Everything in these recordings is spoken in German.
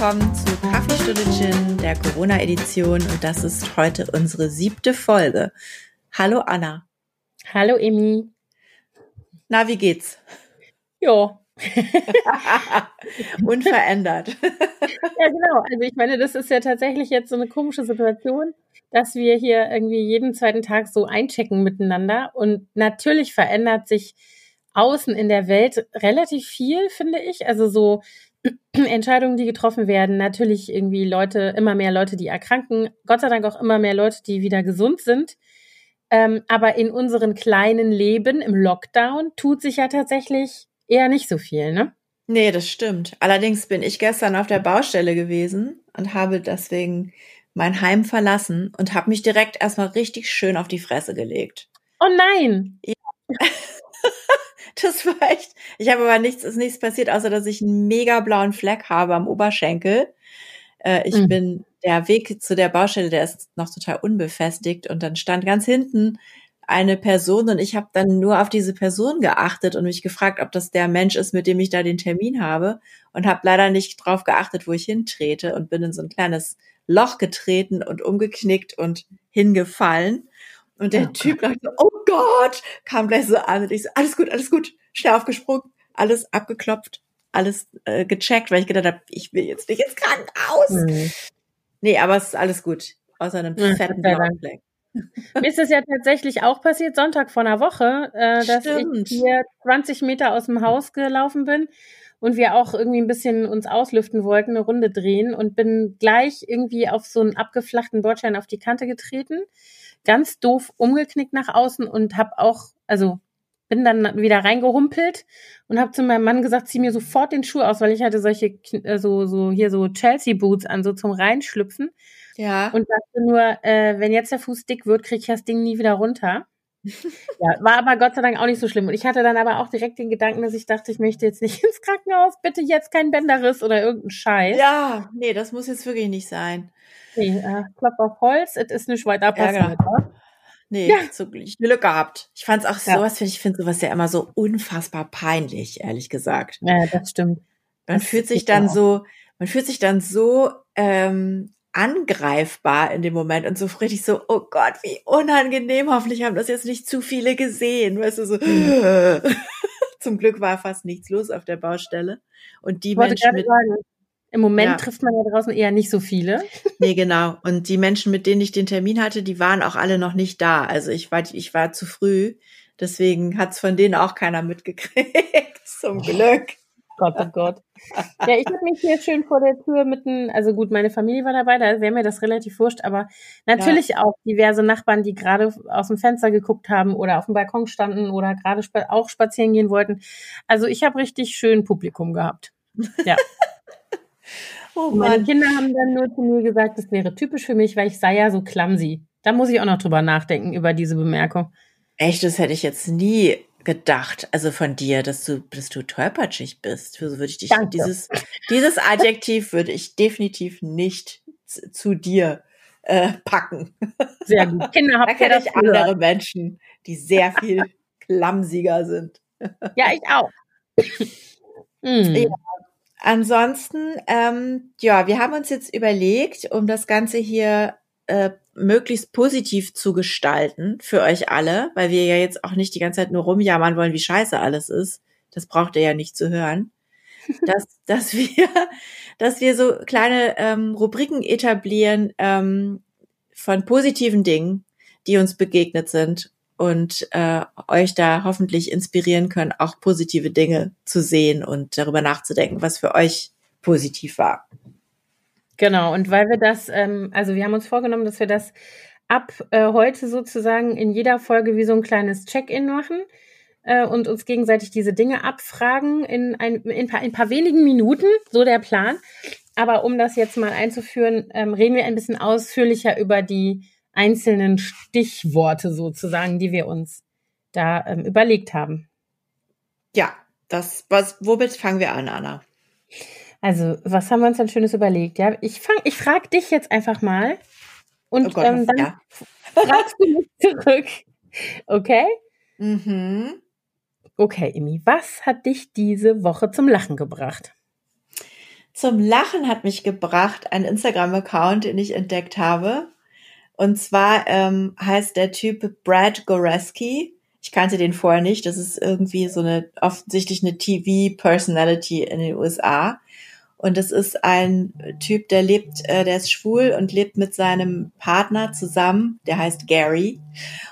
Willkommen zu Kaffeestunde Gin, der Corona-Edition. Und das ist heute unsere siebte Folge. Hallo Anna. Hallo Emi. Na, wie geht's? Ja. Unverändert. ja, genau. Also ich meine, das ist ja tatsächlich jetzt so eine komische Situation, dass wir hier irgendwie jeden zweiten Tag so einchecken miteinander. Und natürlich verändert sich außen in der Welt relativ viel, finde ich. Also so Entscheidungen, die getroffen werden, natürlich irgendwie Leute, immer mehr Leute, die erkranken, Gott sei Dank auch immer mehr Leute, die wieder gesund sind. Ähm, aber in unseren kleinen Leben im Lockdown tut sich ja tatsächlich eher nicht so viel, ne? Nee, das stimmt. Allerdings bin ich gestern auf der Baustelle gewesen und habe deswegen mein Heim verlassen und habe mich direkt erstmal richtig schön auf die Fresse gelegt. Oh nein! Ja. das war echt. Ich habe aber nichts, ist nichts passiert, außer dass ich einen mega blauen Fleck habe am Oberschenkel. Äh, ich mhm. bin der Weg zu der Baustelle, der ist noch total unbefestigt und dann stand ganz hinten eine Person und ich habe dann nur auf diese Person geachtet und mich gefragt, ob das der Mensch ist, mit dem ich da den Termin habe und habe leider nicht drauf geachtet, wo ich hintrete und bin in so ein kleines Loch getreten und umgeknickt und hingefallen. Und der oh Typ dachte, oh Gott, kam gleich so an und ich so, alles gut, alles gut, schnell aufgesprungen, alles abgeklopft, alles äh, gecheckt, weil ich gedacht habe, ich will jetzt nicht ins Krankenhaus. Mhm. Nee, aber es ist alles gut, außer einem ja, fetten blauen Fleck. Mir ist es ja tatsächlich auch passiert, Sonntag vor einer Woche, äh, dass Stimmt. ich hier 20 Meter aus dem Haus gelaufen bin und wir auch irgendwie ein bisschen uns auslüften wollten, eine Runde drehen und bin gleich irgendwie auf so einen abgeflachten Bordstein auf die Kante getreten ganz doof umgeknickt nach außen und habe auch, also bin dann wieder reingehumpelt und habe zu meinem Mann gesagt, zieh mir sofort den Schuh aus, weil ich hatte solche äh, so so hier so Chelsea Boots an, so zum reinschlüpfen. Ja. Und dachte nur, äh, wenn jetzt der Fuß dick wird, kriege ich das Ding nie wieder runter. ja, war aber Gott sei Dank auch nicht so schlimm. Und ich hatte dann aber auch direkt den Gedanken, dass ich dachte, ich möchte jetzt nicht ins Krankenhaus, bitte jetzt kein Bänderriss oder irgendein Scheiß. Ja, nee, das muss jetzt wirklich nicht sein. Nee, äh, Klopf auf Holz, es ist nicht weiter passiert. Ja, Nee, ja. so Glück gehabt. Ich fand es auch ja. sowas, ich finde sowas ja immer so unfassbar peinlich, ehrlich gesagt. Ja, das stimmt. Man das fühlt sich dann so, man fühlt sich dann so ähm, angreifbar in dem Moment und so richtig so, oh Gott, wie unangenehm. Hoffentlich haben das jetzt nicht zu viele gesehen. Weißt du, so. Mhm. Zum Glück war fast nichts los auf der Baustelle. Und die Menschen mit, sagen, im Moment ja. trifft man ja draußen eher nicht so viele. Nee, genau. Und die Menschen, mit denen ich den Termin hatte, die waren auch alle noch nicht da. Also ich war, ich war zu früh. Deswegen hat's von denen auch keiner mitgekriegt. Zum Glück. Gott, oh Gott. Ja, ich habe mich hier schön vor der Tür mitten, also gut, meine Familie war dabei, da wäre mir das relativ wurscht, aber natürlich ja. auch diverse Nachbarn, die gerade aus dem Fenster geguckt haben oder auf dem Balkon standen oder gerade auch spazieren gehen wollten. Also ich habe richtig schön Publikum gehabt. Ja. Oh Meine Kinder haben dann nur zu mir gesagt, das wäre typisch für mich, weil ich sei ja so clumsy. Da muss ich auch noch drüber nachdenken, über diese Bemerkung. Echt, das hätte ich jetzt nie gedacht, also von dir, dass du, dass du tollpatschig bist. So würde ich dich, Danke. dieses, dieses Adjektiv würde ich definitiv nicht zu dir äh, packen. Sehr gut. Kinder da kenne ich andere Menschen, die sehr viel klamsiger sind. Ja, ich auch. hm. ja, Ansonsten, ähm, ja, wir haben uns jetzt überlegt, um das Ganze hier äh, möglichst positiv zu gestalten für euch alle, weil wir ja jetzt auch nicht die ganze Zeit nur rumjammern wollen, wie scheiße alles ist. Das braucht ihr ja nicht zu hören. dass, dass wir, dass wir so kleine ähm, Rubriken etablieren ähm, von positiven Dingen, die uns begegnet sind und äh, euch da hoffentlich inspirieren können, auch positive Dinge zu sehen und darüber nachzudenken, was für euch positiv war. Genau, und weil wir das, ähm, also wir haben uns vorgenommen, dass wir das ab äh, heute sozusagen in jeder Folge wie so ein kleines Check-in machen äh, und uns gegenseitig diese Dinge abfragen in ein, in, paar, in paar wenigen Minuten, so der Plan. Aber um das jetzt mal einzuführen, ähm, reden wir ein bisschen ausführlicher über die einzelnen Stichworte sozusagen, die wir uns da ähm, überlegt haben. Ja, das, was, womit fangen wir an, Anna? Also, was haben wir uns denn Schönes überlegt? Ja, ich fang, ich frage dich jetzt einfach mal und oh Gott, ähm, dann ja. fragst du mich zurück. Okay? Mhm. Okay, Imi, was hat dich diese Woche zum Lachen gebracht? Zum Lachen hat mich gebracht ein Instagram-Account, den ich entdeckt habe. Und zwar ähm, heißt der Typ Brad Goreski. Ich kannte den vorher nicht. Das ist irgendwie so eine offensichtlich eine TV-Personality in den USA. Und das ist ein Typ, der lebt, äh, der ist schwul und lebt mit seinem Partner zusammen. Der heißt Gary.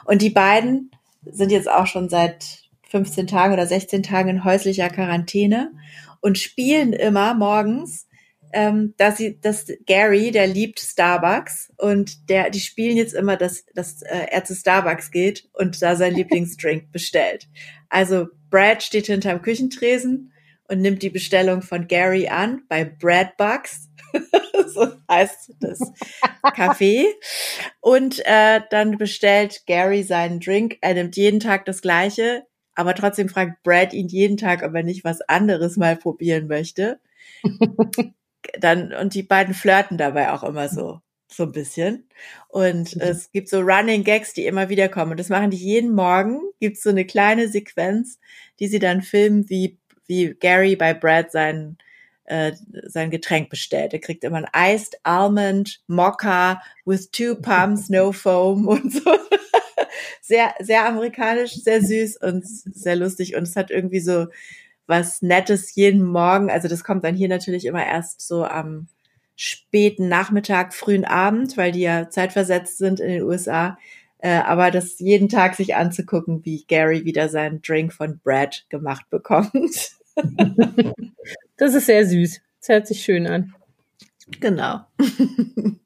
Und die beiden sind jetzt auch schon seit 15 Tagen oder 16 Tagen in häuslicher Quarantäne und spielen immer morgens, ähm, dass sie, dass Gary, der liebt Starbucks und der, die spielen jetzt immer, dass, dass äh, er zu Starbucks geht und da sein Lieblingsdrink bestellt. Also Brad steht hinterm Küchentresen und nimmt die Bestellung von Gary an bei Bradbucks. so heißt das Café. Und äh, dann bestellt Gary seinen Drink. Er nimmt jeden Tag das gleiche aber trotzdem fragt Brad ihn jeden Tag, ob er nicht was anderes mal probieren möchte. Dann, und die beiden flirten dabei auch immer so, so ein bisschen. Und mhm. es gibt so Running Gags, die immer wieder kommen. Und das machen die jeden Morgen. Gibt so eine kleine Sequenz, die sie dann filmen, wie, wie Gary bei Brad sein, äh, sein Getränk bestellt. Er kriegt immer ein Iced Almond Mocha with two pumps, no foam und so sehr, sehr amerikanisch, sehr süß und sehr lustig. Und es hat irgendwie so was Nettes jeden Morgen. Also das kommt dann hier natürlich immer erst so am späten Nachmittag, frühen Abend, weil die ja zeitversetzt sind in den USA. Äh, aber das jeden Tag sich anzugucken, wie Gary wieder seinen Drink von Brad gemacht bekommt. das ist sehr süß. Das hört sich schön an. Genau.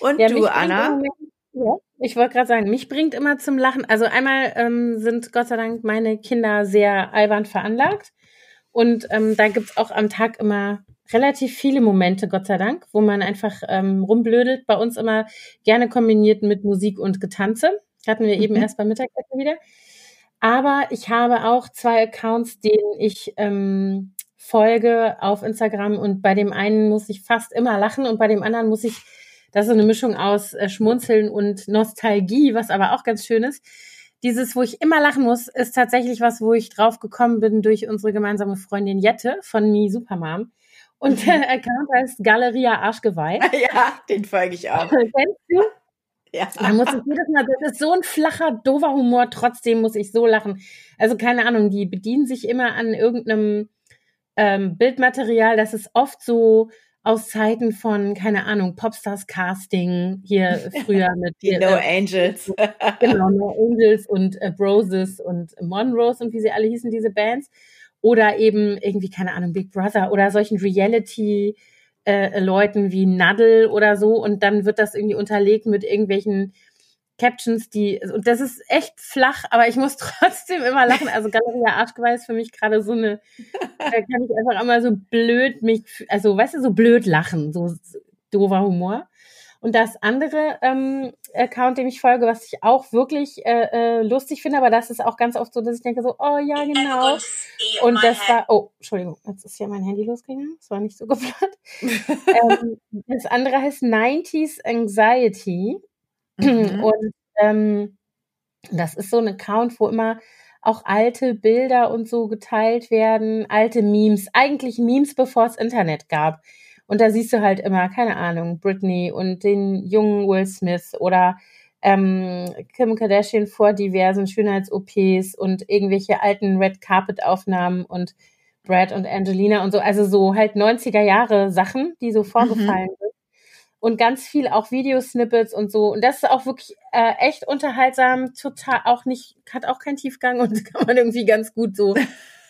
Und ja, du, Anna? Ja. Ich wollte gerade sagen, mich bringt immer zum Lachen. Also einmal ähm, sind Gott sei Dank meine Kinder sehr albern veranlagt. Und ähm, da gibt's auch am Tag immer relativ viele Momente, Gott sei Dank, wo man einfach ähm, rumblödelt. Bei uns immer gerne kombiniert mit Musik und Getanze. Hatten wir eben mhm. erst beim Mittagessen wieder. Aber ich habe auch zwei Accounts, denen ich ähm, folge auf Instagram und bei dem einen muss ich fast immer lachen und bei dem anderen muss ich das ist so eine Mischung aus äh, Schmunzeln und Nostalgie, was aber auch ganz schön ist. Dieses, wo ich immer lachen muss, ist tatsächlich was, wo ich drauf gekommen bin durch unsere gemeinsame Freundin Jette von Me Supermom. Und der Account heißt Galeria Arschgeweih. Ja, den folge ich auch. Kennst du? Ja. Muss es jedes Mal, das ist so ein flacher, dover Humor, trotzdem muss ich so lachen. Also keine Ahnung, die bedienen sich immer an irgendeinem ähm, Bildmaterial, das ist oft so aus Zeiten von, keine Ahnung, Popstars Casting, hier früher mit die No äh, Angels. genau, No Angels und äh, Broses und Monrose und wie sie alle hießen, diese Bands. Oder eben irgendwie, keine Ahnung, Big Brother oder solchen Reality- äh, Leuten wie Nadel oder so und dann wird das irgendwie unterlegt mit irgendwelchen Captions, die, und das ist echt flach, aber ich muss trotzdem immer lachen. Also Galeria Arschgeweih ist für mich gerade so eine, da kann ich einfach immer so blöd mich, also weißt du, so blöd lachen, so doofer Humor. Und das andere ähm, Account, dem ich folge, was ich auch wirklich äh, äh, lustig finde, aber das ist auch ganz oft so, dass ich denke so, oh ja, genau. Und das war, oh, Entschuldigung, jetzt ist ja mein Handy losgegangen. Das war nicht so geplant. ähm, das andere heißt 90s Anxiety. Mhm. Und ähm, das ist so ein Account, wo immer auch alte Bilder und so geteilt werden, alte Memes, eigentlich Memes, bevor es Internet gab. Und da siehst du halt immer, keine Ahnung, Britney und den jungen Will Smith oder ähm, Kim Kardashian vor diversen Schönheits-OPs und irgendwelche alten Red Carpet-Aufnahmen und Brad und Angelina und so. Also so halt 90er Jahre Sachen, die so mhm. vorgefallen mhm. sind und ganz viel auch Videosnippets und so. Und das ist auch wirklich äh, echt unterhaltsam, total auch nicht, hat auch keinen Tiefgang und kann man irgendwie ganz gut so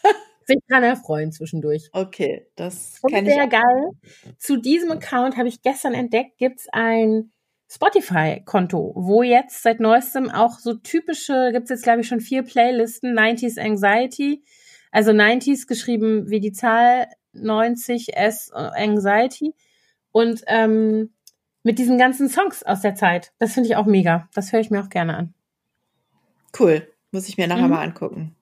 sich dran erfreuen zwischendurch. Okay, das kann ich. Sehr geil. Zu diesem Account habe ich gestern entdeckt, gibt's ein Spotify-Konto, wo jetzt seit neuestem auch so typische, gibt's jetzt glaube ich schon vier Playlisten, 90s Anxiety, also 90s geschrieben wie die Zahl 90 S äh, Anxiety. Und ähm, mit diesen ganzen Songs aus der Zeit. Das finde ich auch mega. Das höre ich mir auch gerne an. Cool. Muss ich mir nachher mhm. mal angucken.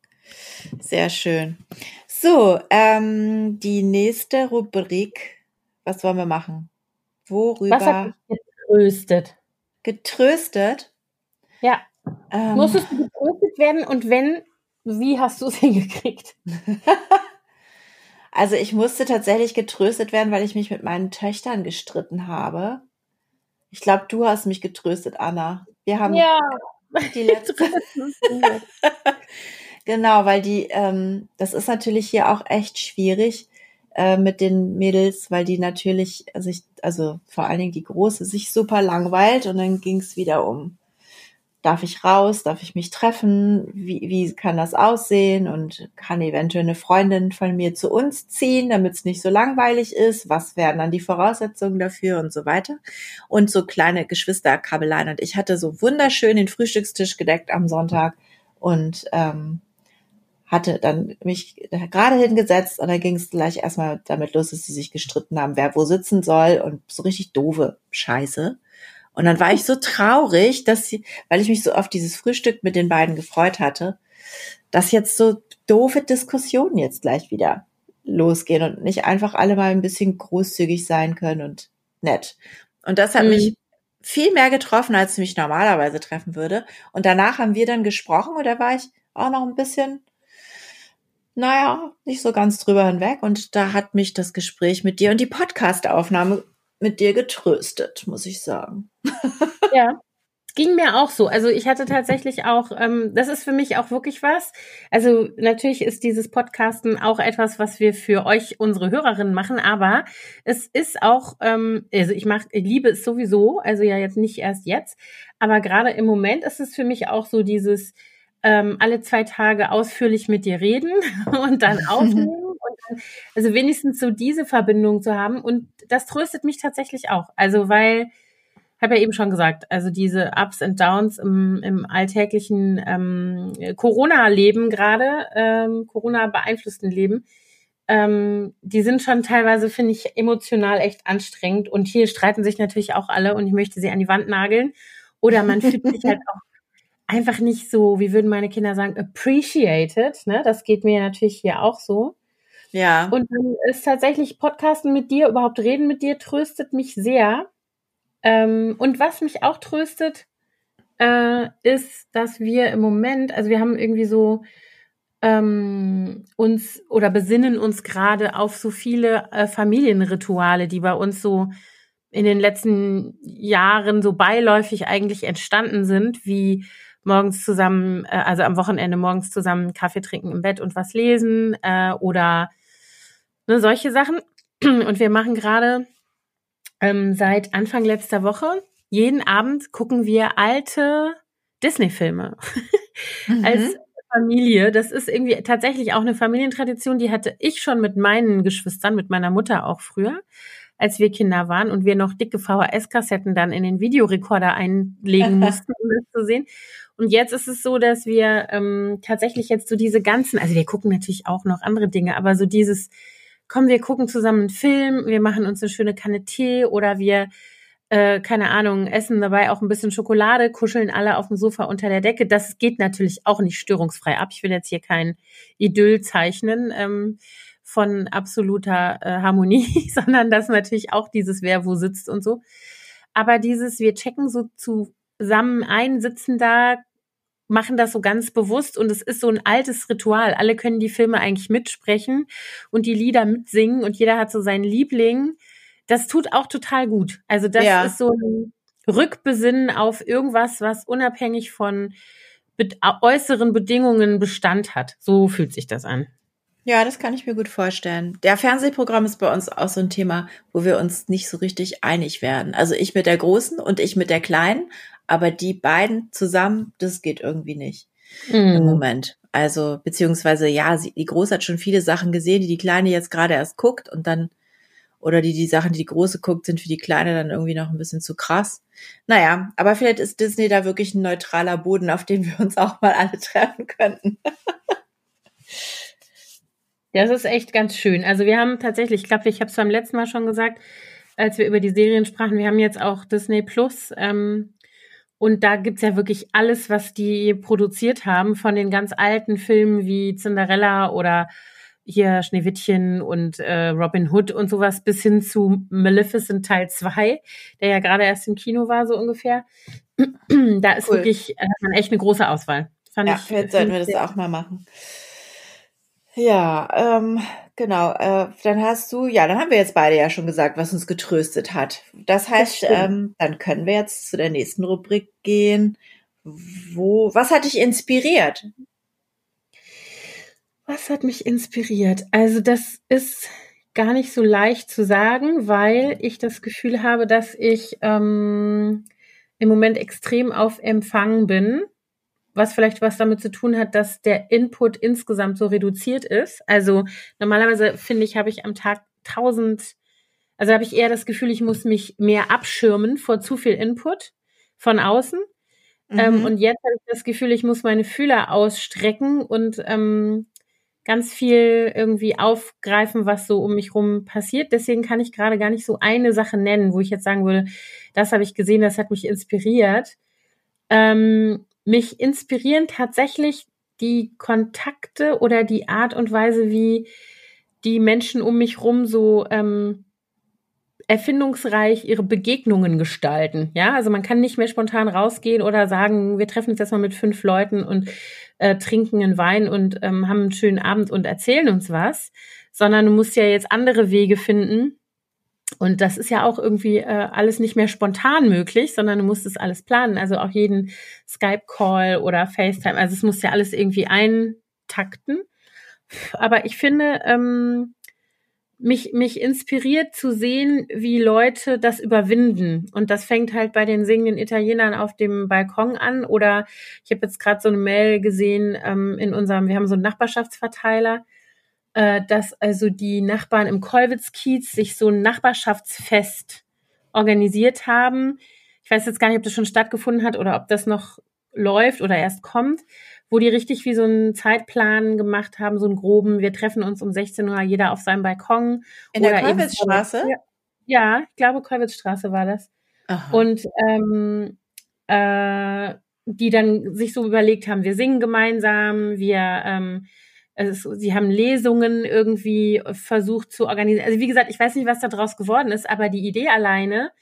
Sehr schön. So, ähm, die nächste Rubrik. Was wollen wir machen? Worüber? Was hat dich getröstet? Getröstet? Ja. Ähm. Musstest du getröstet werden und wenn, wie hast du es hingekriegt? Also ich musste tatsächlich getröstet werden, weil ich mich mit meinen Töchtern gestritten habe. Ich glaube, du hast mich getröstet, Anna. Wir haben Ja. die letzte. genau, weil die, ähm, das ist natürlich hier auch echt schwierig äh, mit den Mädels, weil die natürlich sich, also vor allen Dingen die Große, sich super langweilt und dann ging es wieder um darf ich raus, darf ich mich treffen, wie, wie kann das aussehen und kann eventuell eine Freundin von mir zu uns ziehen, damit es nicht so langweilig ist, was wären dann die Voraussetzungen dafür und so weiter. Und so kleine Geschwisterkabeleien. Und ich hatte so wunderschön den Frühstückstisch gedeckt am Sonntag und ähm, hatte dann mich gerade hingesetzt und dann ging es gleich erstmal damit los, dass sie sich gestritten haben, wer wo sitzen soll und so richtig doofe Scheiße. Und dann war ich so traurig, dass sie, weil ich mich so auf dieses Frühstück mit den beiden gefreut hatte, dass jetzt so doofe Diskussionen jetzt gleich wieder losgehen und nicht einfach alle mal ein bisschen großzügig sein können und nett. Und das hat mhm. mich viel mehr getroffen, als mich normalerweise treffen würde. Und danach haben wir dann gesprochen und da war ich auch noch ein bisschen, naja, nicht so ganz drüber hinweg. Und da hat mich das Gespräch mit dir und die Podcast-Aufnahme mit dir getröstet, muss ich sagen. Ja. Ging mir auch so. Also ich hatte tatsächlich auch, ähm, das ist für mich auch wirklich was. Also natürlich ist dieses Podcasten auch etwas, was wir für euch, unsere Hörerinnen machen, aber es ist auch, ähm, also ich mache, ich liebe es sowieso, also ja jetzt nicht erst jetzt, aber gerade im Moment ist es für mich auch so dieses, ähm, alle zwei Tage ausführlich mit dir reden und dann aufnehmen also wenigstens so diese Verbindung zu haben. Und das tröstet mich tatsächlich auch. Also weil, habe ja eben schon gesagt, also diese Ups und Downs im, im alltäglichen ähm, Corona-Leben gerade, ähm, Corona-beeinflussten Leben, ähm, die sind schon teilweise, finde ich, emotional echt anstrengend. Und hier streiten sich natürlich auch alle und ich möchte sie an die Wand nageln. Oder man fühlt sich halt auch einfach nicht so, wie würden meine Kinder sagen, appreciated. Ne? Das geht mir natürlich hier auch so. Ja. Und dann ist tatsächlich Podcasten mit dir, überhaupt reden mit dir, tröstet mich sehr. Ähm, und was mich auch tröstet, äh, ist, dass wir im Moment, also wir haben irgendwie so ähm, uns oder besinnen uns gerade auf so viele äh, Familienrituale, die bei uns so in den letzten Jahren so beiläufig eigentlich entstanden sind, wie morgens zusammen, äh, also am Wochenende morgens zusammen Kaffee trinken im Bett und was lesen äh, oder Ne, solche Sachen. Und wir machen gerade ähm, seit Anfang letzter Woche, jeden Abend gucken wir alte Disney-Filme mhm. als Familie. Das ist irgendwie tatsächlich auch eine Familientradition, die hatte ich schon mit meinen Geschwistern, mit meiner Mutter auch früher, als wir Kinder waren und wir noch dicke VHS-Kassetten dann in den Videorekorder einlegen mussten, um das zu sehen. Und jetzt ist es so, dass wir ähm, tatsächlich jetzt so diese ganzen, also wir gucken natürlich auch noch andere Dinge, aber so dieses komm, wir gucken zusammen einen Film, wir machen uns eine schöne Kanne Tee oder wir, äh, keine Ahnung, essen dabei auch ein bisschen Schokolade, kuscheln alle auf dem Sofa unter der Decke. Das geht natürlich auch nicht störungsfrei ab. Ich will jetzt hier kein Idyll zeichnen. Ähm, von absoluter äh, Harmonie, sondern dass natürlich auch dieses Wer wo sitzt und so. Aber dieses, wir checken so zusammen ein, sitzen da, machen das so ganz bewusst und es ist so ein altes Ritual. Alle können die Filme eigentlich mitsprechen und die Lieder mitsingen und jeder hat so seinen Liebling. Das tut auch total gut. Also das ja. ist so ein Rückbesinnen auf irgendwas, was unabhängig von be äußeren Bedingungen Bestand hat. So fühlt sich das an. Ja, das kann ich mir gut vorstellen. Der Fernsehprogramm ist bei uns auch so ein Thema, wo wir uns nicht so richtig einig werden. Also ich mit der Großen und ich mit der Kleinen, aber die beiden zusammen, das geht irgendwie nicht mm. im mhm. Moment. Also, beziehungsweise, ja, sie, die Große hat schon viele Sachen gesehen, die die Kleine jetzt gerade erst guckt und dann, oder die, die Sachen, die die Große guckt, sind für die Kleine dann irgendwie noch ein bisschen zu krass. Naja, aber vielleicht ist Disney da wirklich ein neutraler Boden, auf dem wir uns auch mal alle treffen könnten. Das ist echt ganz schön. Also wir haben tatsächlich, ich glaube, ich habe es beim letzten Mal schon gesagt, als wir über die Serien sprachen, wir haben jetzt auch Disney Plus. Ähm, und da gibt's ja wirklich alles, was die produziert haben, von den ganz alten Filmen wie Cinderella oder hier Schneewittchen und äh, Robin Hood und sowas bis hin zu Maleficent Teil 2, der ja gerade erst im Kino war, so ungefähr. da ist cool. wirklich, äh, hat man echt eine große Auswahl. Fand ja, ich, jetzt sollten wir das auch mal machen. Ja, ähm, Genau, äh, dann hast du, ja, dann haben wir jetzt beide ja schon gesagt, was uns getröstet hat. Das heißt, das ähm, dann können wir jetzt zu der nächsten Rubrik gehen. Wo, was hat dich inspiriert? Was hat mich inspiriert? Also das ist gar nicht so leicht zu sagen, weil ich das Gefühl habe, dass ich ähm, im Moment extrem auf Empfang bin, was vielleicht was damit zu tun hat, dass der Input insgesamt so reduziert ist. Also normalerweise finde ich, habe ich am Tag tausend, also habe ich eher das Gefühl, ich muss mich mehr abschirmen vor zu viel Input von außen. Ähm, mhm. Ähm, und jetzt habe ich das Gefühl, ich muss meine Fühler ausstrecken und ähm, ganz viel irgendwie aufgreifen, was so um mich rum passiert. Deswegen kann ich gerade gar nicht so eine Sache nennen, wo ich jetzt sagen würde, das habe ich gesehen, das hat mich inspiriert. Ähm, mich inspirieren tatsächlich die Kontakte oder die Art und Weise, wie die Menschen um mich rum so ähm, erfindungsreich ihre Begegnungen gestalten. Ja, also man kann nicht mehr spontan rausgehen oder sagen, wir treffen uns jetzt mal mit fünf Leuten und äh, trinken einen Wein und ähm, haben einen schönen Abend und erzählen uns was, sondern du musst ja jetzt andere Wege finden. Und das ist ja auch irgendwie äh, alles nicht mehr spontan möglich, sondern du musst es alles planen. Also auch jeden Skype-Call oder FaceTime. Also es muss ja alles irgendwie eintakten. Aber ich finde, ähm, mich, mich inspiriert zu sehen, wie Leute das überwinden. Und das fängt halt bei den singenden Italienern auf dem Balkon an. Oder ich habe jetzt gerade so eine Mail gesehen ähm, in unserem, wir haben so einen Nachbarschaftsverteiler, äh, dass also die Nachbarn im Kollwitz-Kiez sich so ein Nachbarschaftsfest organisiert haben. Ich weiß jetzt gar nicht, ob das schon stattgefunden hat oder ob das noch läuft oder erst kommt, wo die richtig wie so einen Zeitplan gemacht haben, so einen groben, wir treffen uns um 16 Uhr jeder auf seinem Balkon. In der Kolwitzstraße? Ja, ich glaube, Kolwitzstraße war das. Aha. Und ähm, äh, die dann sich so überlegt haben, wir singen gemeinsam, wir ähm, also sie haben Lesungen irgendwie versucht zu organisieren. Also wie gesagt, ich weiß nicht, was da draus geworden ist, aber die Idee alleine,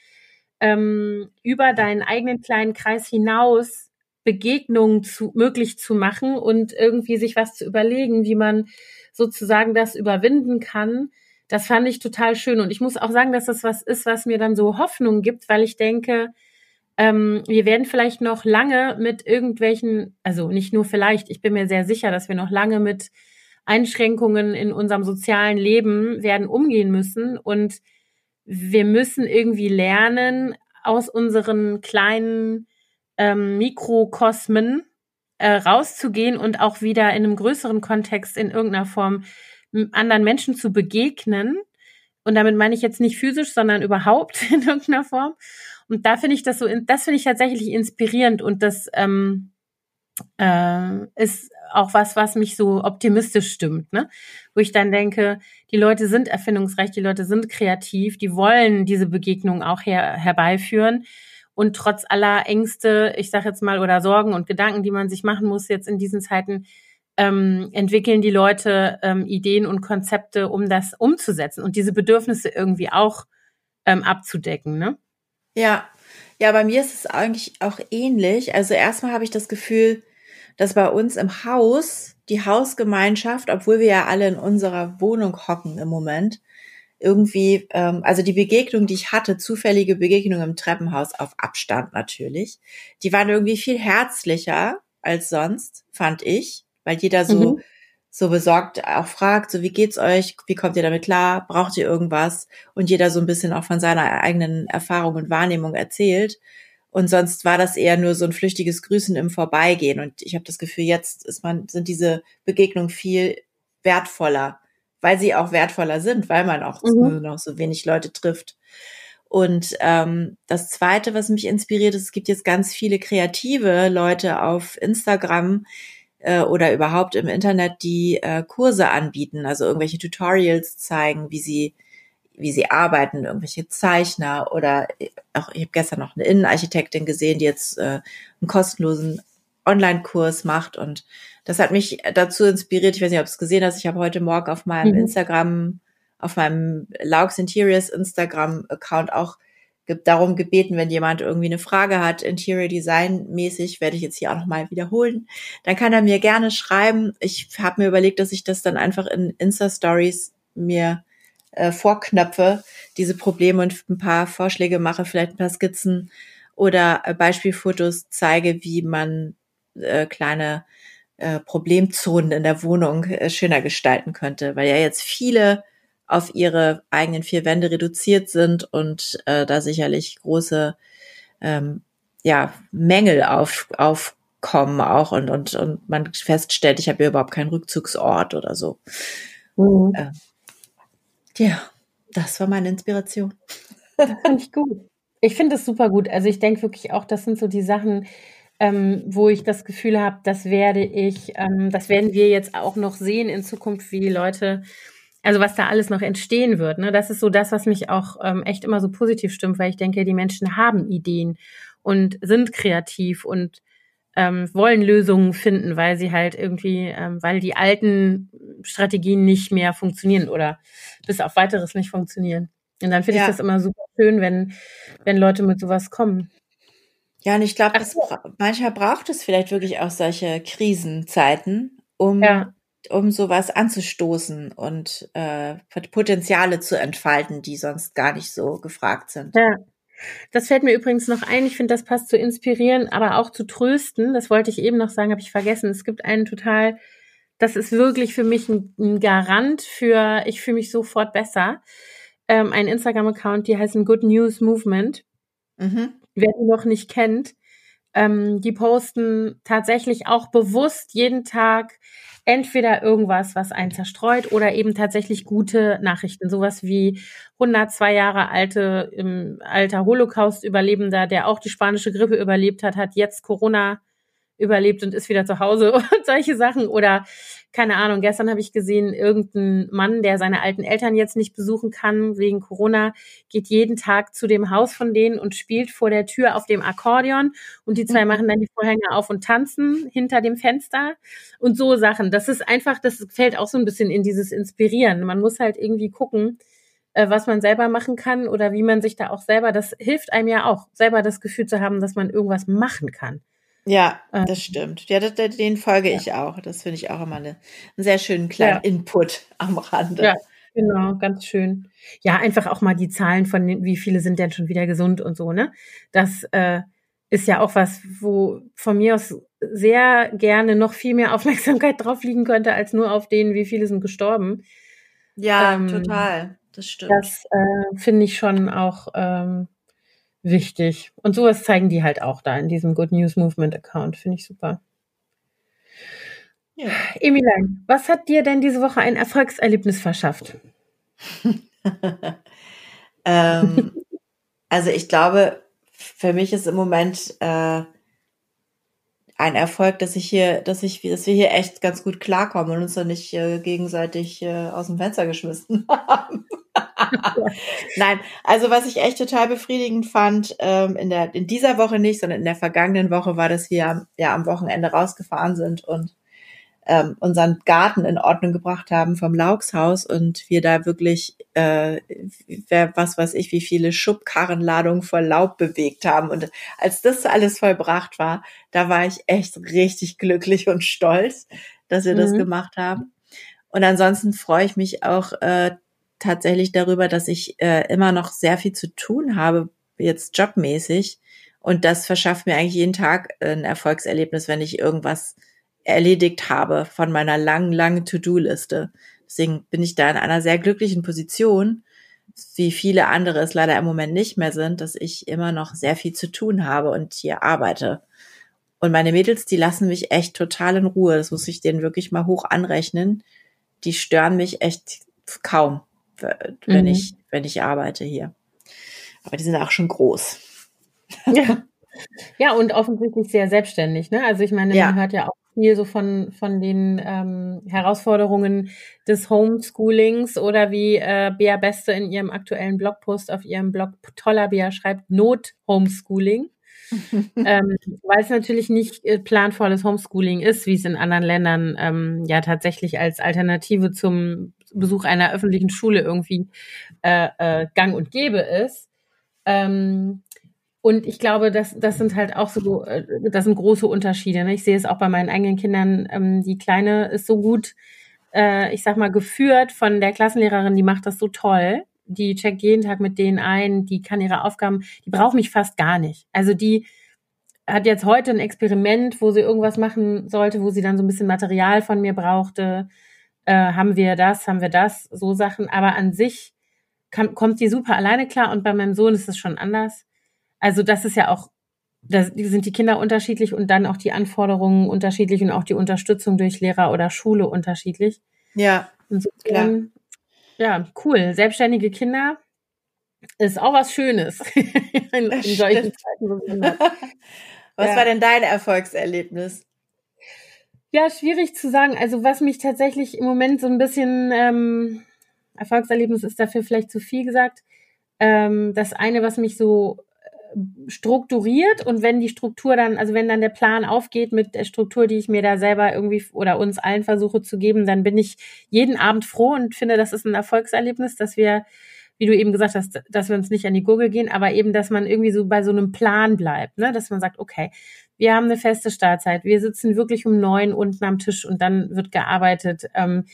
ähm, über deinen eigenen kleinen Kreis hinaus Begegnungen zu, möglich zu machen und irgendwie sich was zu überlegen, wie man sozusagen das überwinden kann. Das fand ich total schön. Und ich muss auch sagen, dass das was ist, was mir dann so Hoffnung gibt, weil ich denke, ähm, wir werden vielleicht noch lange mit irgendwelchen, also nicht nur vielleicht, ich bin mir sehr sicher, dass wir noch lange mit Einschränkungen in unserem sozialen Leben werden umgehen müssen. Und wir müssen irgendwie lernen, aus unseren kleinen ähm, Mikrokosmen äh, rauszugehen und auch wieder in einem größeren Kontext in irgendeiner Form anderen Menschen zu begegnen. Und damit meine ich jetzt nicht physisch, sondern überhaupt in irgendeiner Form. Und da finde ich das so, das finde ich tatsächlich inspirierend und das ähm, äh, ist auch was, was mich so optimistisch stimmt, ne? Wo ich dann denke, die Leute sind erfindungsreich, die Leute sind kreativ, die wollen diese Begegnung auch her herbeiführen. Und trotz aller Ängste, ich sage jetzt mal, oder Sorgen und Gedanken, die man sich machen muss jetzt in diesen Zeiten, ähm, entwickeln die Leute ähm, Ideen und Konzepte, um das umzusetzen und diese Bedürfnisse irgendwie auch ähm, abzudecken. Ne? Ja, ja, bei mir ist es eigentlich auch ähnlich. Also erstmal habe ich das Gefühl, dass bei uns im Haus die Hausgemeinschaft, obwohl wir ja alle in unserer Wohnung hocken im Moment, irgendwie, ähm, also die Begegnung, die ich hatte, zufällige Begegnung im Treppenhaus auf Abstand natürlich, die waren irgendwie viel herzlicher als sonst, fand ich, weil jeder so mhm. So besorgt auch fragt, so wie geht's euch, wie kommt ihr damit klar, braucht ihr irgendwas und jeder so ein bisschen auch von seiner eigenen Erfahrung und Wahrnehmung erzählt. Und sonst war das eher nur so ein flüchtiges Grüßen im Vorbeigehen. Und ich habe das Gefühl, jetzt ist man, sind diese Begegnungen viel wertvoller weil sie auch wertvoller sind, weil man auch mhm. nur noch so wenig Leute trifft. Und ähm, das Zweite, was mich inspiriert, ist, es gibt jetzt ganz viele kreative Leute auf Instagram äh, oder überhaupt im Internet, die äh, Kurse anbieten, also irgendwelche Tutorials zeigen, wie sie wie sie arbeiten, irgendwelche Zeichner oder äh, auch ich habe gestern noch eine Innenarchitektin gesehen, die jetzt äh, einen kostenlosen Online-Kurs macht und das hat mich dazu inspiriert. Ich weiß nicht, ob du es gesehen hast. Ich habe heute Morgen auf meinem mhm. Instagram, auf meinem Laux Interiors Instagram-Account auch darum gebeten, wenn jemand irgendwie eine Frage hat, Interior Design mäßig, werde ich jetzt hier auch nochmal wiederholen, dann kann er mir gerne schreiben. Ich habe mir überlegt, dass ich das dann einfach in Insta Stories mir äh, vorknöpfe, diese Probleme und ein paar Vorschläge mache, vielleicht ein paar Skizzen oder äh, Beispielfotos zeige, wie man äh, kleine äh, Problemzonen in der Wohnung äh, schöner gestalten könnte, weil ja jetzt viele auf ihre eigenen vier Wände reduziert sind und äh, da sicherlich große ähm, ja, Mängel auf, aufkommen auch und, und, und man feststellt, ich habe hier überhaupt keinen Rückzugsort oder so. Mhm. Äh, ja, das war meine Inspiration. Das finde ich gut. Ich finde es super gut. Also ich denke wirklich auch, das sind so die Sachen, ähm, wo ich das Gefühl habe, das werde ich, ähm, das werden wir jetzt auch noch sehen in Zukunft, wie Leute, also was da alles noch entstehen wird. Ne? Das ist so das, was mich auch ähm, echt immer so positiv stimmt, weil ich denke, die Menschen haben Ideen und sind kreativ und ähm, wollen Lösungen finden, weil sie halt irgendwie, ähm, weil die alten Strategien nicht mehr funktionieren oder bis auf weiteres nicht funktionieren. Und dann finde ja. ich das immer super schön, wenn, wenn Leute mit sowas kommen. Ja, und ich glaube, manchmal braucht es vielleicht wirklich auch solche Krisenzeiten, um, ja. Um sowas anzustoßen und äh, Potenziale zu entfalten, die sonst gar nicht so gefragt sind. Ja. Das fällt mir übrigens noch ein. Ich finde, das passt zu inspirieren, aber auch zu trösten. Das wollte ich eben noch sagen, habe ich vergessen. Es gibt einen total, das ist wirklich für mich ein, ein Garant für, ich fühle mich sofort besser. Ähm, ein Instagram-Account, die heißen Good News Movement. Mhm wer die noch nicht kennt, ähm, die posten tatsächlich auch bewusst jeden Tag entweder irgendwas, was einen zerstreut oder eben tatsächlich gute Nachrichten. Sowas wie 102 Jahre alte, im alter Holocaust-Überlebender, der auch die spanische Grippe überlebt hat, hat jetzt Corona überlebt und ist wieder zu Hause und solche Sachen. Oder keine Ahnung, gestern habe ich gesehen, irgendein Mann, der seine alten Eltern jetzt nicht besuchen kann wegen Corona, geht jeden Tag zu dem Haus von denen und spielt vor der Tür auf dem Akkordeon und die zwei mhm. machen dann die Vorhänge auf und tanzen hinter dem Fenster und so Sachen. Das ist einfach, das fällt auch so ein bisschen in dieses Inspirieren. Man muss halt irgendwie gucken, äh, was man selber machen kann oder wie man sich da auch selber, das hilft einem ja auch, selber das Gefühl zu haben, dass man irgendwas machen kann. Ja, ähm. das stimmt. Ja, den folge ja. ich auch. Das finde ich auch immer eine, einen sehr schönen kleinen ja. Input am Rande. Ja, genau, ganz schön. Ja, einfach auch mal die Zahlen von den, wie viele sind denn schon wieder gesund und so, ne? Das äh, ist ja auch was, wo von mir aus sehr gerne noch viel mehr Aufmerksamkeit drauf liegen könnte, als nur auf denen, wie viele sind gestorben. Ja, ähm, total. Das stimmt. Das äh, finde ich schon auch ähm, wichtig. Und sowas zeigen die halt auch da in diesem Good News Movement Account. Finde ich super. Ja. Emilein, was hat dir denn diese Woche ein Erfolgserlebnis verschafft? ähm, also ich glaube, für mich ist im Moment äh, ein Erfolg, dass ich hier, dass ich, dass wir hier echt ganz gut klarkommen und uns da nicht äh, gegenseitig äh, aus dem Fenster geschmissen haben. Nein, also was ich echt total befriedigend fand, ähm, in der in dieser Woche nicht, sondern in der vergangenen Woche war, dass wir ja am Wochenende rausgefahren sind und ähm, unseren Garten in Ordnung gebracht haben vom Lauxhaus und wir da wirklich, äh, wer, was weiß ich, wie viele Schubkarrenladungen voll Laub bewegt haben. Und als das alles vollbracht war, da war ich echt richtig glücklich und stolz, dass wir mhm. das gemacht haben. Und ansonsten freue ich mich auch äh, tatsächlich darüber, dass ich äh, immer noch sehr viel zu tun habe, jetzt jobmäßig. Und das verschafft mir eigentlich jeden Tag ein Erfolgserlebnis, wenn ich irgendwas erledigt habe von meiner langen, langen To-Do-Liste. Deswegen bin ich da in einer sehr glücklichen Position, wie viele andere es leider im Moment nicht mehr sind, dass ich immer noch sehr viel zu tun habe und hier arbeite. Und meine Mädels, die lassen mich echt total in Ruhe. Das muss ich denen wirklich mal hoch anrechnen. Die stören mich echt kaum, wenn mhm. ich, wenn ich arbeite hier. Aber die sind auch schon groß. Ja. Ja, und offensichtlich sehr selbstständig. Ne? Also ich meine, ja. man hört ja auch viel so von, von den ähm, Herausforderungen des Homeschoolings oder wie äh, Bea Beste in ihrem aktuellen Blogpost auf ihrem Blog Toller Bea schreibt, Not-Homeschooling. ähm, weil es natürlich nicht äh, planvolles Homeschooling ist, wie es in anderen Ländern ähm, ja tatsächlich als Alternative zum Besuch einer öffentlichen Schule irgendwie äh, äh, gang und gäbe ist. Ähm, und ich glaube, das, das sind halt auch so, äh, das sind große Unterschiede. Ne? Ich sehe es auch bei meinen eigenen Kindern. Ähm, die Kleine ist so gut äh, ich sag mal, geführt von der Klassenlehrerin, die macht das so toll. Die checkt jeden Tag mit denen ein, die kann ihre Aufgaben, die braucht mich fast gar nicht. Also die hat jetzt heute ein Experiment, wo sie irgendwas machen sollte, wo sie dann so ein bisschen Material von mir brauchte. Äh, haben wir das, haben wir das, so Sachen. Aber an sich kann, kommt die super alleine klar und bei meinem Sohn ist es schon anders. Also das ist ja auch, da sind die Kinder unterschiedlich und dann auch die Anforderungen unterschiedlich und auch die Unterstützung durch Lehrer oder Schule unterschiedlich. Ja, Insofern, ja, cool. Selbstständige Kinder ist auch was Schönes in, in solchen Zeiten. Was ja. war denn dein Erfolgserlebnis? Ja, schwierig zu sagen. Also was mich tatsächlich im Moment so ein bisschen ähm, Erfolgserlebnis ist dafür vielleicht zu viel gesagt. Ähm, das eine, was mich so strukturiert und wenn die Struktur dann, also wenn dann der Plan aufgeht mit der Struktur, die ich mir da selber irgendwie oder uns allen versuche zu geben, dann bin ich jeden Abend froh und finde, das ist ein Erfolgserlebnis, dass wir wie du eben gesagt hast, dass wir uns nicht an die Gurgel gehen, aber eben, dass man irgendwie so bei so einem Plan bleibt, ne? dass man sagt, okay, wir haben eine feste Startzeit, wir sitzen wirklich um neun unten am Tisch und dann wird gearbeitet. Ähm,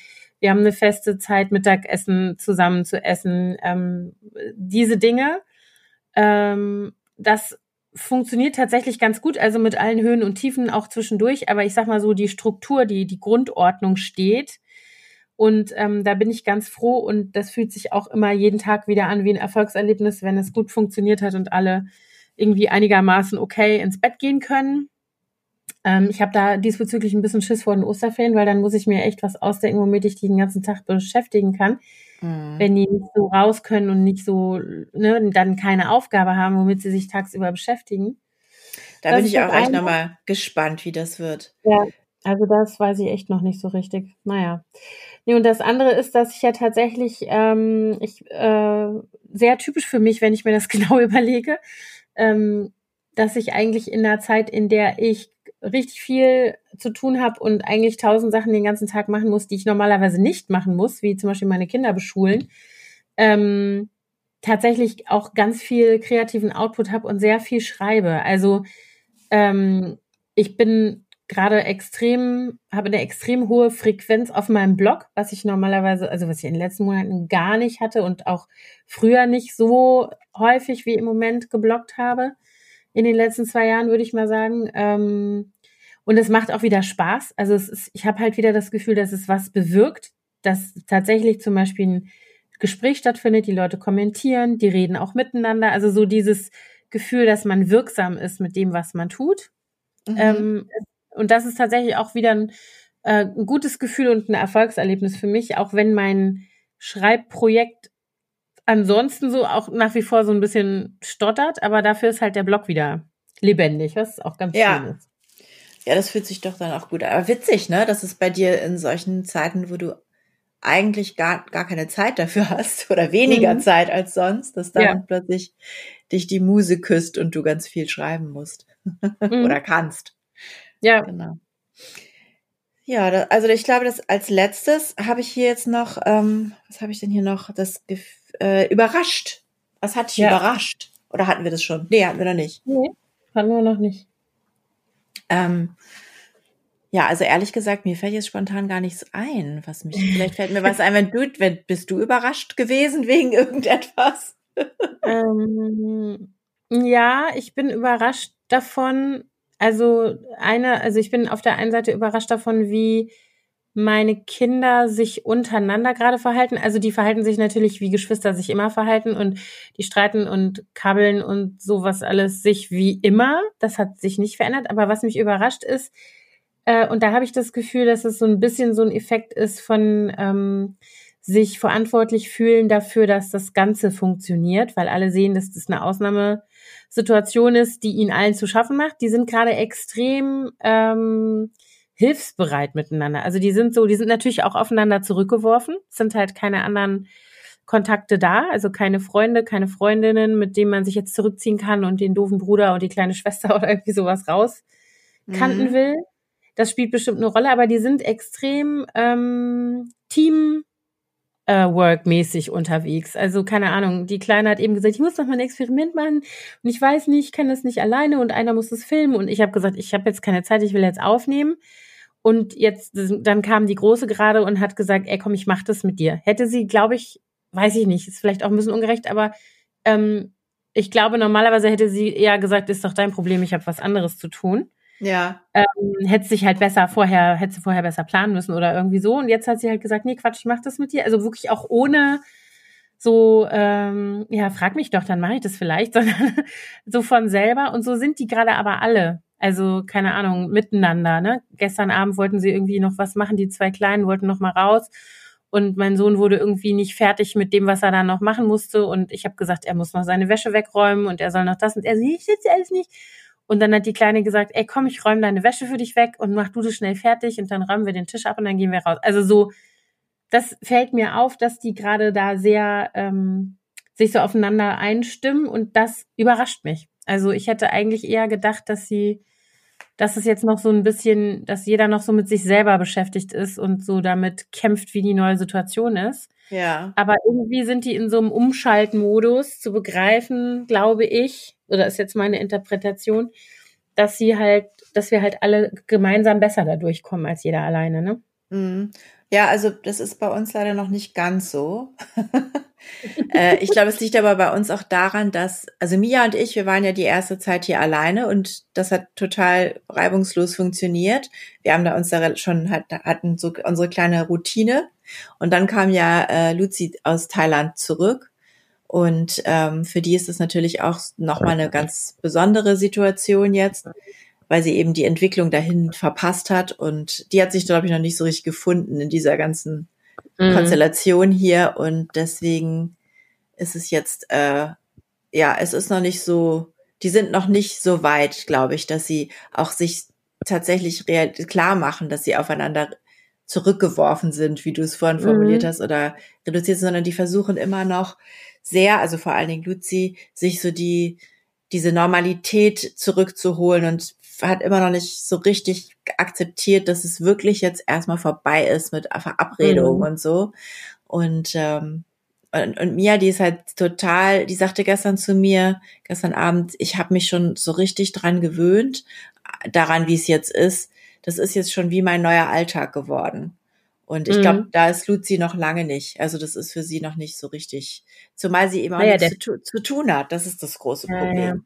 wir haben eine feste Zeit, Mittagessen zusammen zu essen. Ähm, diese Dinge, ähm, das funktioniert tatsächlich ganz gut, also mit allen Höhen und Tiefen auch zwischendurch. Aber ich sag mal so, die Struktur, die, die Grundordnung steht. Und ähm, da bin ich ganz froh und das fühlt sich auch immer jeden Tag wieder an wie ein Erfolgserlebnis, wenn es gut funktioniert hat und alle irgendwie einigermaßen okay ins Bett gehen können. Ähm, ich habe da diesbezüglich ein bisschen Schiss vor den Osterferien, weil dann muss ich mir echt was ausdenken, womit ich den ganzen Tag beschäftigen kann. Mhm. Wenn die nicht so raus können und nicht so, ne, dann keine Aufgabe haben, womit sie sich tagsüber beschäftigen. Da das bin ich auch echt nochmal gespannt, wie das wird. Ja, also das weiß ich echt noch nicht so richtig. Naja. Nee, und das andere ist, dass ich ja tatsächlich, ähm, ich, äh, sehr typisch für mich, wenn ich mir das genau überlege, ähm, dass ich eigentlich in der Zeit, in der ich richtig viel zu tun habe und eigentlich tausend Sachen den ganzen Tag machen muss, die ich normalerweise nicht machen muss, wie zum Beispiel meine Kinder beschulen, ähm, tatsächlich auch ganz viel kreativen Output habe und sehr viel schreibe. Also ähm, ich bin gerade extrem, habe eine extrem hohe Frequenz auf meinem Blog, was ich normalerweise, also was ich in den letzten Monaten gar nicht hatte und auch früher nicht so häufig wie im Moment gebloggt habe. In den letzten zwei Jahren würde ich mal sagen. Ähm, und es macht auch wieder Spaß. Also es ist, ich habe halt wieder das Gefühl, dass es was bewirkt, dass tatsächlich zum Beispiel ein Gespräch stattfindet, die Leute kommentieren, die reden auch miteinander. Also so dieses Gefühl, dass man wirksam ist mit dem, was man tut. Mhm. Ähm, und das ist tatsächlich auch wieder ein, äh, ein gutes Gefühl und ein Erfolgserlebnis für mich, auch wenn mein Schreibprojekt ansonsten so auch nach wie vor so ein bisschen stottert, aber dafür ist halt der Blog wieder lebendig, was auch ganz ja. schön ist. Ja, das fühlt sich doch dann auch gut an. Aber witzig, ne? Das ist bei dir in solchen Zeiten, wo du eigentlich gar, gar keine Zeit dafür hast oder weniger mhm. Zeit als sonst, dass dann ja. plötzlich dich die Muse küsst und du ganz viel schreiben musst mhm. oder kannst. Ja. Genau. Ja, da, also ich glaube, dass als letztes habe ich hier jetzt noch, ähm, was habe ich denn hier noch? Das äh, überrascht. Was hat dich ja. überrascht? Oder hatten wir das schon? Nee, hatten wir noch nicht. Nee, hatten wir noch nicht. Ähm, ja, also ehrlich gesagt, mir fällt jetzt spontan gar nichts ein, was mich, vielleicht fällt mir was ein, wenn du, wenn, bist du überrascht gewesen wegen irgendetwas? ähm, ja, ich bin überrascht davon, also eine, also ich bin auf der einen Seite überrascht davon, wie meine Kinder sich untereinander gerade verhalten. Also die verhalten sich natürlich, wie Geschwister sich immer verhalten und die streiten und kabbeln und sowas alles sich wie immer. Das hat sich nicht verändert. Aber was mich überrascht ist, äh, und da habe ich das Gefühl, dass es so ein bisschen so ein Effekt ist von ähm, sich verantwortlich fühlen dafür, dass das Ganze funktioniert, weil alle sehen, dass das eine Ausnahme Situation ist, die ihnen allen zu schaffen macht. Die sind gerade extrem ähm, hilfsbereit miteinander. Also die sind so, die sind natürlich auch aufeinander zurückgeworfen, sind halt keine anderen Kontakte da, also keine Freunde, keine Freundinnen, mit denen man sich jetzt zurückziehen kann und den doofen Bruder und die kleine Schwester oder irgendwie sowas rauskanten mhm. will. Das spielt bestimmt eine Rolle, aber die sind extrem ähm, Team äh, workmäßig unterwegs. Also keine Ahnung, die Kleine hat eben gesagt, ich muss doch mal ein Experiment machen und ich weiß nicht, ich kann das nicht alleine und einer muss das filmen und ich habe gesagt, ich habe jetzt keine Zeit, ich will jetzt aufnehmen. Und jetzt, dann kam die Große gerade und hat gesagt, ey, komm, ich mach das mit dir. Hätte sie, glaube ich, weiß ich nicht, ist vielleicht auch ein bisschen ungerecht, aber ähm, ich glaube, normalerweise hätte sie eher gesagt, ist doch dein Problem, ich habe was anderes zu tun. Ja. Ähm, hätte sich halt besser vorher, hätte sie vorher besser planen müssen oder irgendwie so. Und jetzt hat sie halt gesagt, nee, Quatsch, ich mach das mit dir. Also wirklich auch ohne so, ähm, ja, frag mich doch, dann mache ich das vielleicht, sondern so von selber. Und so sind die gerade aber alle. Also, keine Ahnung, miteinander, ne? Gestern Abend wollten sie irgendwie noch was machen, die zwei Kleinen wollten noch mal raus. Und mein Sohn wurde irgendwie nicht fertig mit dem, was er dann noch machen musste. Und ich habe gesagt, er muss noch seine Wäsche wegräumen und er soll noch das und er so, ich sitze alles nicht. Und dann hat die Kleine gesagt, ey, komm, ich räume deine Wäsche für dich weg und mach du das schnell fertig und dann räumen wir den Tisch ab und dann gehen wir raus. Also so, das fällt mir auf, dass die gerade da sehr ähm, sich so aufeinander einstimmen und das überrascht mich. Also ich hätte eigentlich eher gedacht, dass sie dass es jetzt noch so ein bisschen, dass jeder noch so mit sich selber beschäftigt ist und so damit kämpft, wie die neue Situation ist. Ja. Aber irgendwie sind die in so einem Umschaltmodus zu begreifen, glaube ich, oder ist jetzt meine Interpretation, dass sie halt, dass wir halt alle gemeinsam besser da durchkommen als jeder alleine, ne? Mhm. Ja, also das ist bei uns leider noch nicht ganz so. äh, ich glaube, es liegt aber bei uns auch daran, dass, also Mia und ich, wir waren ja die erste Zeit hier alleine und das hat total reibungslos funktioniert. Wir haben da uns schon halt, hatten so unsere kleine Routine und dann kam ja äh, Luzi aus Thailand zurück und ähm, für die ist es natürlich auch nochmal eine ganz besondere Situation jetzt, weil sie eben die Entwicklung dahin verpasst hat und die hat sich, glaube ich, noch nicht so richtig gefunden in dieser ganzen mhm. Konstellation hier und deswegen ist es jetzt, äh, ja, es ist noch nicht so, die sind noch nicht so weit, glaube ich, dass sie auch sich tatsächlich real, klar machen, dass sie aufeinander zurückgeworfen sind, wie du es vorhin formuliert mhm. hast, oder reduziert, sondern die versuchen immer noch sehr, also vor allen Dingen Luzi, sich so die, diese Normalität zurückzuholen und hat immer noch nicht so richtig akzeptiert, dass es wirklich jetzt erstmal vorbei ist mit Verabredungen mhm. und so. Und, ähm, und, und Mia, die ist halt total, die sagte gestern zu mir, gestern Abend, ich habe mich schon so richtig dran gewöhnt, daran, wie es jetzt ist. Das ist jetzt schon wie mein neuer Alltag geworden. Und ich glaube, mhm. da ist Luzi noch lange nicht. Also das ist für sie noch nicht so richtig. Zumal sie eben auch ja, nichts zu, zu, tun hat. Das ist das große Problem. Ja, ja.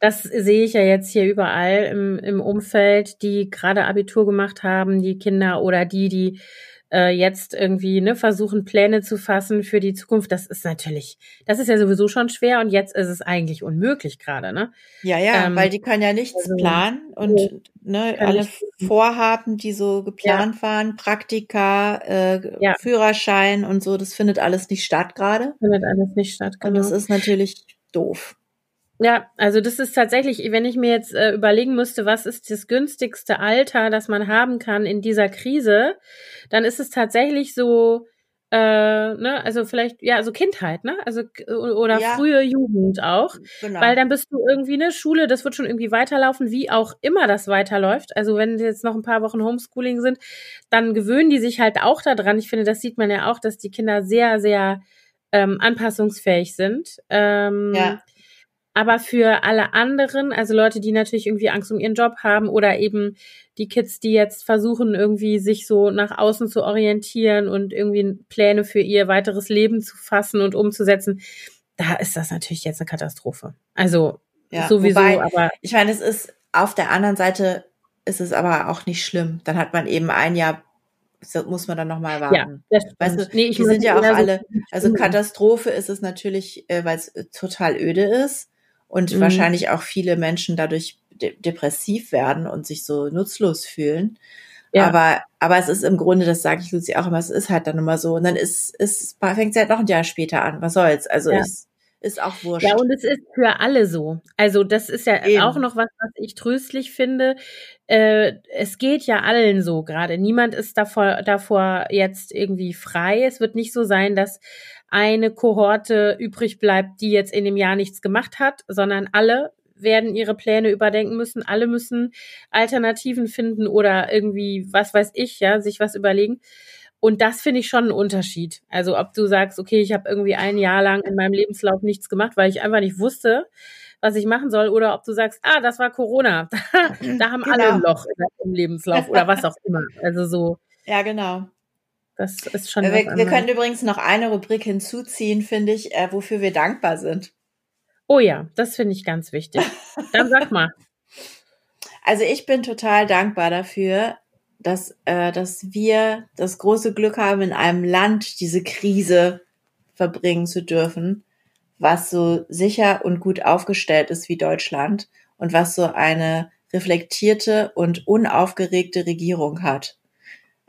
Das sehe ich ja jetzt hier überall im, im Umfeld, die gerade Abitur gemacht haben, die Kinder oder die, die äh, jetzt irgendwie ne, versuchen, Pläne zu fassen für die Zukunft, das ist natürlich, das ist ja sowieso schon schwer und jetzt ist es eigentlich unmöglich gerade, ne? Ja, ja, ähm, weil die können ja nichts also, planen und ne, alle Vorhaben, die so geplant ja. waren, Praktika, äh, ja. Führerschein und so, das findet alles nicht statt gerade. Findet alles nicht statt, genau. Und das ist natürlich doof. Ja, also das ist tatsächlich, wenn ich mir jetzt äh, überlegen müsste, was ist das günstigste Alter, das man haben kann in dieser Krise, dann ist es tatsächlich so, äh, ne, also vielleicht, ja, so Kindheit, ne? Also oder ja. frühe Jugend auch. Genau. Weil dann bist du irgendwie eine Schule, das wird schon irgendwie weiterlaufen, wie auch immer das weiterläuft. Also wenn jetzt noch ein paar Wochen Homeschooling sind, dann gewöhnen die sich halt auch daran. Ich finde, das sieht man ja auch, dass die Kinder sehr, sehr ähm, anpassungsfähig sind. Ähm, ja aber für alle anderen, also Leute, die natürlich irgendwie Angst um ihren Job haben oder eben die Kids, die jetzt versuchen, irgendwie sich so nach außen zu orientieren und irgendwie Pläne für ihr weiteres Leben zu fassen und umzusetzen, da ist das natürlich jetzt eine Katastrophe. Also ja, sowieso, wobei, aber. Ich meine, es ist auf der anderen Seite ist es aber auch nicht schlimm. Dann hat man eben ein Jahr muss man dann nochmal warten. Ja, weißt du, nee, ich die sind ja auch alle, also Katastrophe ist es natürlich, äh, weil es äh, total öde ist und mhm. wahrscheinlich auch viele Menschen dadurch de depressiv werden und sich so nutzlos fühlen. Ja. Aber, aber es ist im Grunde, das sage ich Lucy auch immer, es ist halt dann immer so. Und dann ist, ist, fängt es halt noch ein Jahr später an. Was soll's? Also ja. ist, ist auch wurscht. Ja, und es ist für alle so. Also das ist ja Eben. auch noch was, was ich tröstlich finde. Äh, es geht ja allen so gerade. Niemand ist davor, davor jetzt irgendwie frei. Es wird nicht so sein, dass eine Kohorte übrig bleibt, die jetzt in dem Jahr nichts gemacht hat, sondern alle werden ihre Pläne überdenken müssen. Alle müssen Alternativen finden oder irgendwie, was weiß ich, ja, sich was überlegen. Und das finde ich schon einen Unterschied. Also ob du sagst, okay, ich habe irgendwie ein Jahr lang in meinem Lebenslauf nichts gemacht, weil ich einfach nicht wusste, was ich machen soll, oder ob du sagst, ah, das war Corona. da haben genau. alle ein Loch im Lebenslauf oder was auch immer. Also so. Ja, genau. Das ist schon. Wir, wir können übrigens noch eine Rubrik hinzuziehen, finde ich, äh, wofür wir dankbar sind. Oh ja, das finde ich ganz wichtig. Dann sag mal. Also ich bin total dankbar dafür, dass, äh, dass wir das große Glück haben, in einem Land diese Krise verbringen zu dürfen, was so sicher und gut aufgestellt ist wie Deutschland und was so eine reflektierte und unaufgeregte Regierung hat.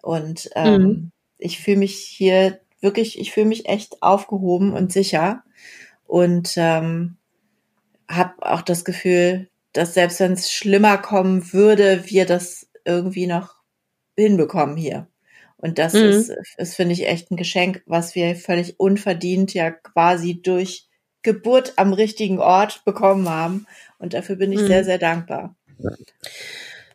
Und ähm, mhm. ich fühle mich hier wirklich, ich fühle mich echt aufgehoben und sicher und ähm, habe auch das Gefühl, dass selbst wenn es schlimmer kommen würde, wir das irgendwie noch hinbekommen hier. Und das mhm. ist, ist finde ich, echt ein Geschenk, was wir völlig unverdient ja quasi durch Geburt am richtigen Ort bekommen haben. Und dafür bin ich mhm. sehr, sehr dankbar.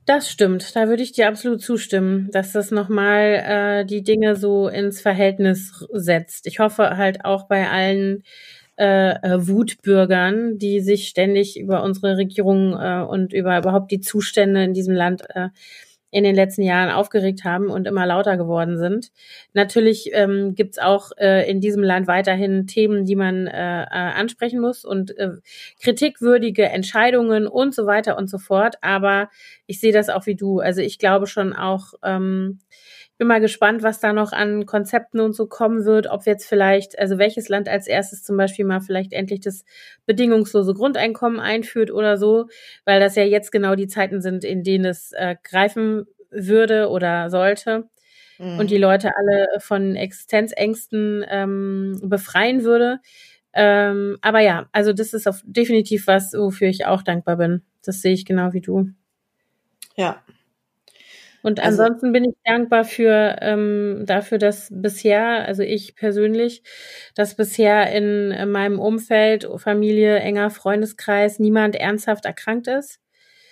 Das stimmt, da würde ich dir absolut zustimmen, dass das nochmal äh, die Dinge so ins Verhältnis setzt. Ich hoffe halt auch bei allen äh, äh, Wutbürgern, die sich ständig über unsere Regierung äh, und über überhaupt die Zustände in diesem Land äh, in den letzten Jahren aufgeregt haben und immer lauter geworden sind. Natürlich ähm, gibt es auch äh, in diesem Land weiterhin Themen, die man äh, äh, ansprechen muss und äh, kritikwürdige Entscheidungen und so weiter und so fort. Aber ich sehe das auch wie du. Also ich glaube schon auch, ähm, bin mal gespannt, was da noch an Konzepten und so kommen wird, ob jetzt vielleicht, also welches Land als erstes zum Beispiel mal vielleicht endlich das bedingungslose Grundeinkommen einführt oder so, weil das ja jetzt genau die Zeiten sind, in denen es äh, greifen würde oder sollte mhm. und die Leute alle von Existenzängsten ähm, befreien würde. Ähm, aber ja, also das ist auf definitiv was, wofür ich auch dankbar bin. Das sehe ich genau wie du. Ja, und also, ansonsten bin ich dankbar für ähm, dafür, dass bisher, also ich persönlich, dass bisher in, in meinem Umfeld, Familie, enger Freundeskreis niemand ernsthaft erkrankt ist.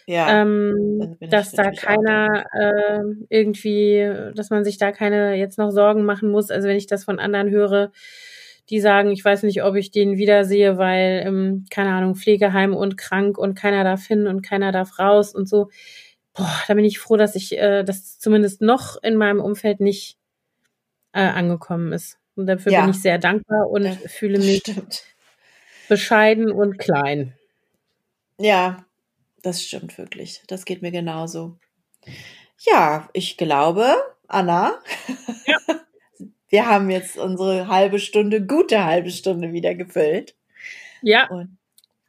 Ja, ähm, dass da keiner äh, irgendwie, dass man sich da keine jetzt noch Sorgen machen muss. Also wenn ich das von anderen höre, die sagen, ich weiß nicht, ob ich den wiedersehe, weil, ähm, keine Ahnung, Pflegeheim und krank und keiner darf hin und keiner darf raus und so boah, da bin ich froh, dass ich äh, das zumindest noch in meinem Umfeld nicht äh, angekommen ist. Und dafür ja. bin ich sehr dankbar und ja, fühle mich stimmt. bescheiden und klein. Ja, das stimmt wirklich. Das geht mir genauso. Ja, ich glaube, Anna, ja. wir haben jetzt unsere halbe Stunde, gute halbe Stunde wieder gefüllt. Ja. Und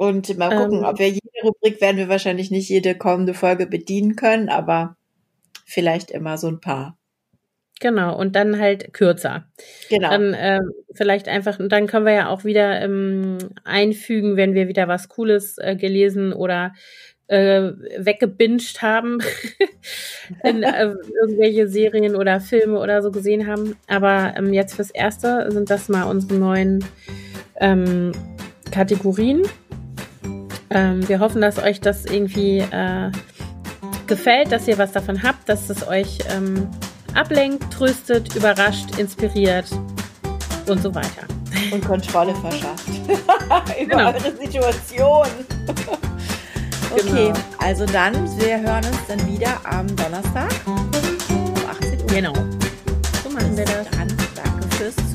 und mal gucken, ähm, ob wir jede Rubrik werden wir wahrscheinlich nicht jede kommende Folge bedienen können, aber vielleicht immer so ein paar. Genau, und dann halt kürzer. Genau. Dann äh, vielleicht einfach, und dann können wir ja auch wieder ähm, einfügen, wenn wir wieder was Cooles äh, gelesen oder äh, weggebinged haben, in äh, irgendwelche Serien oder Filme oder so gesehen haben. Aber ähm, jetzt fürs Erste sind das mal unsere neuen ähm, Kategorien. Ähm, wir hoffen, dass euch das irgendwie äh, gefällt, dass ihr was davon habt, dass es euch ähm, ablenkt, tröstet, überrascht, inspiriert und so weiter. Und Kontrolle verschafft. Über genau. eure Situation. okay, genau. also dann, wir hören uns dann wieder am Donnerstag um 18 Uhr. Genau. So machen wir das. Dann danke fürs